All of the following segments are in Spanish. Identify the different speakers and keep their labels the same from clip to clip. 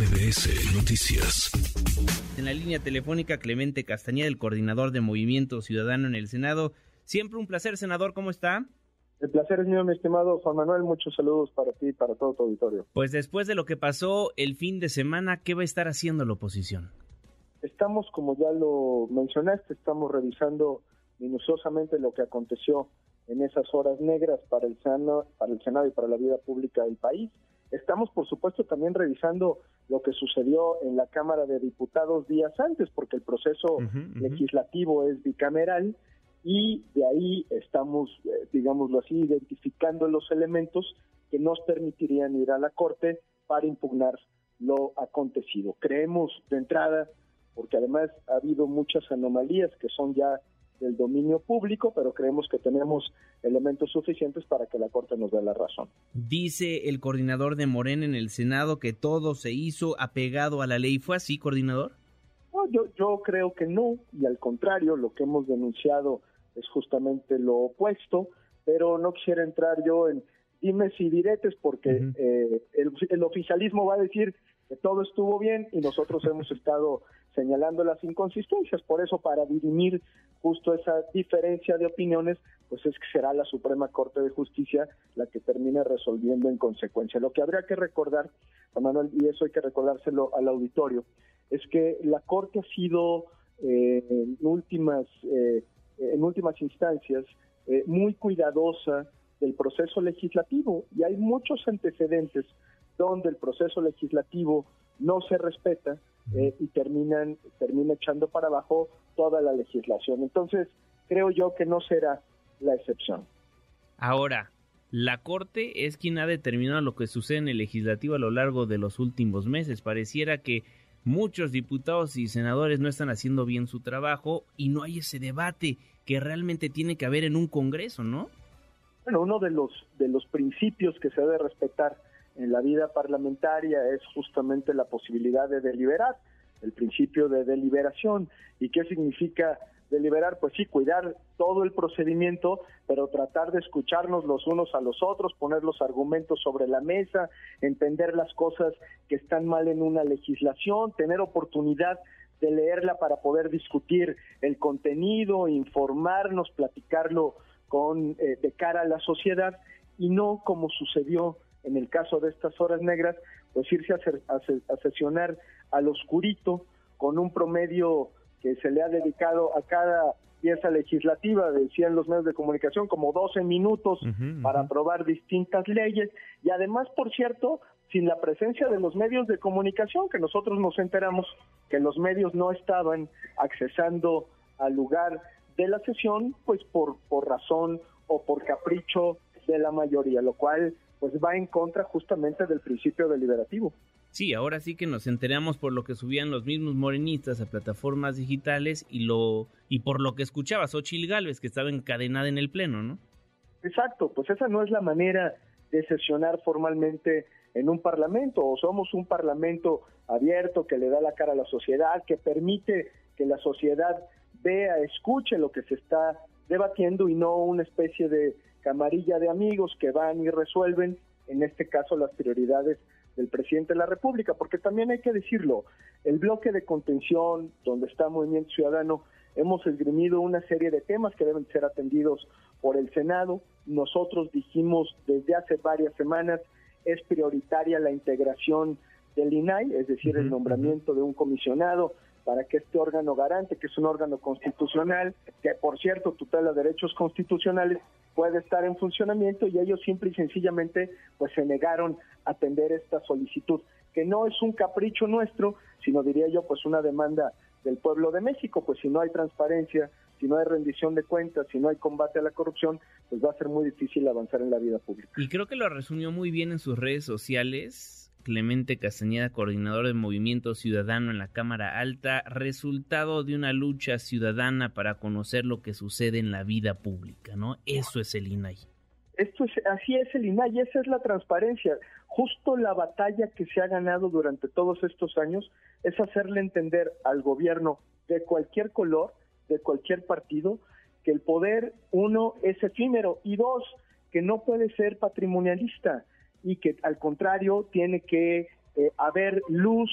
Speaker 1: MBS Noticias.
Speaker 2: En la línea telefónica, Clemente Castañeda, el coordinador de Movimiento Ciudadano en el Senado. Siempre un placer, senador, ¿cómo está?
Speaker 3: El placer es mío, mi estimado Juan Manuel. Muchos saludos para ti y para todo tu auditorio.
Speaker 2: Pues después de lo que pasó el fin de semana, ¿qué va a estar haciendo la oposición?
Speaker 3: Estamos, como ya lo mencionaste, estamos revisando minuciosamente lo que aconteció en esas horas negras para el Senado, para el Senado y para la vida pública del país. Estamos, por supuesto, también revisando lo que sucedió en la Cámara de Diputados días antes, porque el proceso legislativo es bicameral y de ahí estamos, eh, digámoslo así, identificando los elementos que nos permitirían ir a la Corte para impugnar lo acontecido. Creemos de entrada, porque además ha habido muchas anomalías que son ya del dominio público, pero creemos que tenemos elementos suficientes para que la Corte nos dé la razón.
Speaker 2: Dice el coordinador de Morena en el Senado que todo se hizo apegado a la ley. ¿Fue así, coordinador?
Speaker 3: No, yo, yo creo que no, y al contrario, lo que hemos denunciado es justamente lo opuesto, pero no quisiera entrar yo en dimes y diretes porque eh, el, el oficialismo va a decir que todo estuvo bien y nosotros hemos estado señalando las inconsistencias. Por eso, para dirimir justo esa diferencia de opiniones, pues es que será la Suprema Corte de Justicia la que termine resolviendo en consecuencia. Lo que habría que recordar, Manuel, y eso hay que recordárselo al auditorio, es que la Corte ha sido eh, en últimas eh, en últimas instancias eh, muy cuidadosa del proceso legislativo y hay muchos antecedentes donde el proceso legislativo no se respeta eh, y terminan termina echando para abajo toda la legislación. Entonces, creo yo que no será la excepción.
Speaker 2: Ahora, la Corte es quien ha determinado lo que sucede en el legislativo a lo largo de los últimos meses. Pareciera que muchos diputados y senadores no están haciendo bien su trabajo y no hay ese debate que realmente tiene que haber en un Congreso, ¿no?
Speaker 3: Bueno, uno de los de los principios que se debe respetar en la vida parlamentaria es justamente la posibilidad de deliberar, el principio de deliberación. ¿Y qué significa deliberar? Pues sí, cuidar todo el procedimiento, pero tratar de escucharnos los unos a los otros, poner los argumentos sobre la mesa, entender las cosas que están mal en una legislación, tener oportunidad de leerla para poder discutir el contenido, informarnos, platicarlo con eh, de cara a la sociedad y no como sucedió en el caso de estas horas negras, pues irse a, sesionar al oscurito con un promedio que se le ha dedicado a cada pieza legislativa, decían los medios de comunicación, como 12 minutos para aprobar distintas leyes. Y además, por cierto, sin la presencia de los medios de comunicación, que nosotros nos enteramos que los medios no estaban accesando al lugar de la sesión, pues por, por razón o por capricho de la mayoría, lo cual pues va en contra justamente del principio deliberativo.
Speaker 2: Sí, ahora sí que nos enteramos por lo que subían los mismos morenistas a plataformas digitales y lo y por lo que escuchaba Xochil Gálvez que estaba encadenada en el pleno, ¿no?
Speaker 3: Exacto, pues esa no es la manera de sesionar formalmente en un parlamento o somos un parlamento abierto que le da la cara a la sociedad, que permite que la sociedad vea, escuche lo que se está debatiendo y no una especie de camarilla de amigos que van y resuelven, en este caso, las prioridades del presidente de la República, porque también hay que decirlo, el bloque de contención donde está Movimiento Ciudadano, hemos esgrimido una serie de temas que deben ser atendidos por el Senado. Nosotros dijimos desde hace varias semanas es prioritaria la integración del INAI, es decir, el nombramiento de un comisionado para que este órgano garante, que es un órgano constitucional, que por cierto tutela derechos constitucionales, puede estar en funcionamiento y ellos simple y sencillamente pues se negaron a atender esta solicitud, que no es un capricho nuestro, sino diría yo pues una demanda del pueblo de México, pues si no hay transparencia, si no hay rendición de cuentas, si no hay combate a la corrupción, pues va a ser muy difícil avanzar en la vida pública.
Speaker 2: Y creo que lo resumió muy bien en sus redes sociales Clemente Castañeda, coordinador de Movimiento Ciudadano en la Cámara Alta, resultado de una lucha ciudadana para conocer lo que sucede en la vida pública, ¿no? Eso es el INAI.
Speaker 3: Esto es, así es el INAI, esa es la transparencia. Justo la batalla que se ha ganado durante todos estos años es hacerle entender al gobierno de cualquier color, de cualquier partido, que el poder, uno, es efímero y dos, que no puede ser patrimonialista y que al contrario tiene que eh, haber luz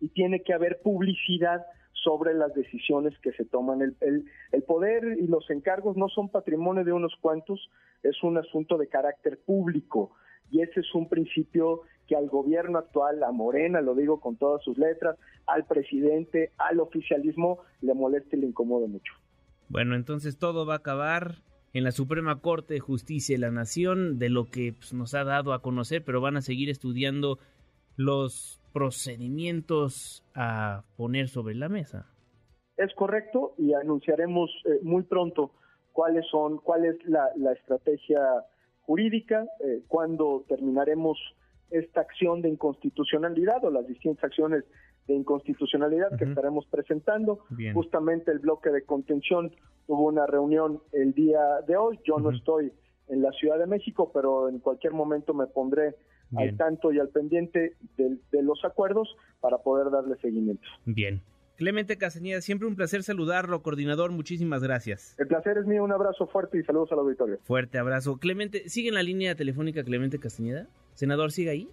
Speaker 3: y tiene que haber publicidad sobre las decisiones que se toman. El, el, poder y los encargos no son patrimonio de unos cuantos, es un asunto de carácter público y ese es un principio que al gobierno actual, a Morena, lo digo con todas sus letras, al presidente, al oficialismo, le molesta y le incomoda mucho.
Speaker 2: Bueno, entonces todo va a acabar en la Suprema Corte de Justicia de la Nación, de lo que pues, nos ha dado a conocer, pero van a seguir estudiando los procedimientos a poner sobre la mesa.
Speaker 3: Es correcto y anunciaremos eh, muy pronto cuáles son, cuál es la, estrategia jurídica, eh, cuándo terminaremos esta acción de inconstitucionalidad o las distintas acciones de inconstitucionalidad que estaremos presentando. Justamente el bloque de contención tuvo una reunión el día de hoy. Yo no estoy en la Ciudad de México, pero en cualquier momento me pondré al tanto y al pendiente de, los acuerdos para poder darle seguimiento.
Speaker 2: Bien. Clemente Castañeda, siempre un placer saludarlo, coordinador, muchísimas gracias.
Speaker 3: El placer es mío, un abrazo fuerte y saludos al auditorio.
Speaker 2: Fuerte abrazo. Clemente, ¿sigue en la línea telefónica Clemente Castañeda? Senador, ¿sigue ahí?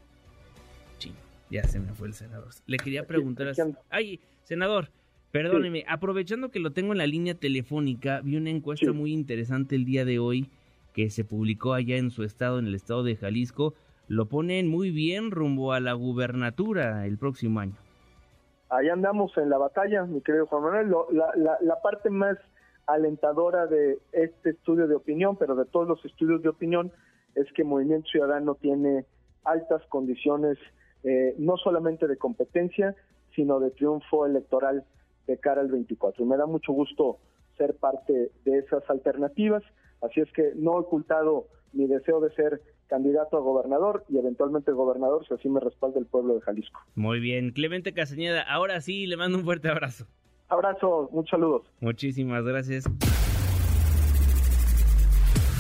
Speaker 2: Sí, ya se me fue el senador. Le quería preguntar... Ay, senador, perdóneme, aprovechando que lo tengo en la línea telefónica, vi una encuesta muy interesante el día de hoy que se publicó allá en su estado, en el estado de Jalisco, lo ponen muy bien rumbo a la gubernatura el próximo año.
Speaker 3: Ahí andamos en la batalla, mi querido Juan Manuel. la, parte más alentadora de este estudio de opinión, pero de todos los estudios de opinión, es que Movimiento Ciudadano tiene altas condiciones, eh, no solamente de competencia, sino de triunfo electoral de cara al 24. Y me da mucho gusto ser parte de esas alternativas, así es que no he ocultado mi deseo de ser candidato a gobernador y eventualmente gobernador si así me respalda el pueblo de Jalisco.
Speaker 2: Muy bien, Clemente Castañeda, ahora sí le mando un fuerte abrazo.
Speaker 3: Abrazo, muchos saludos.
Speaker 2: Muchísimas gracias.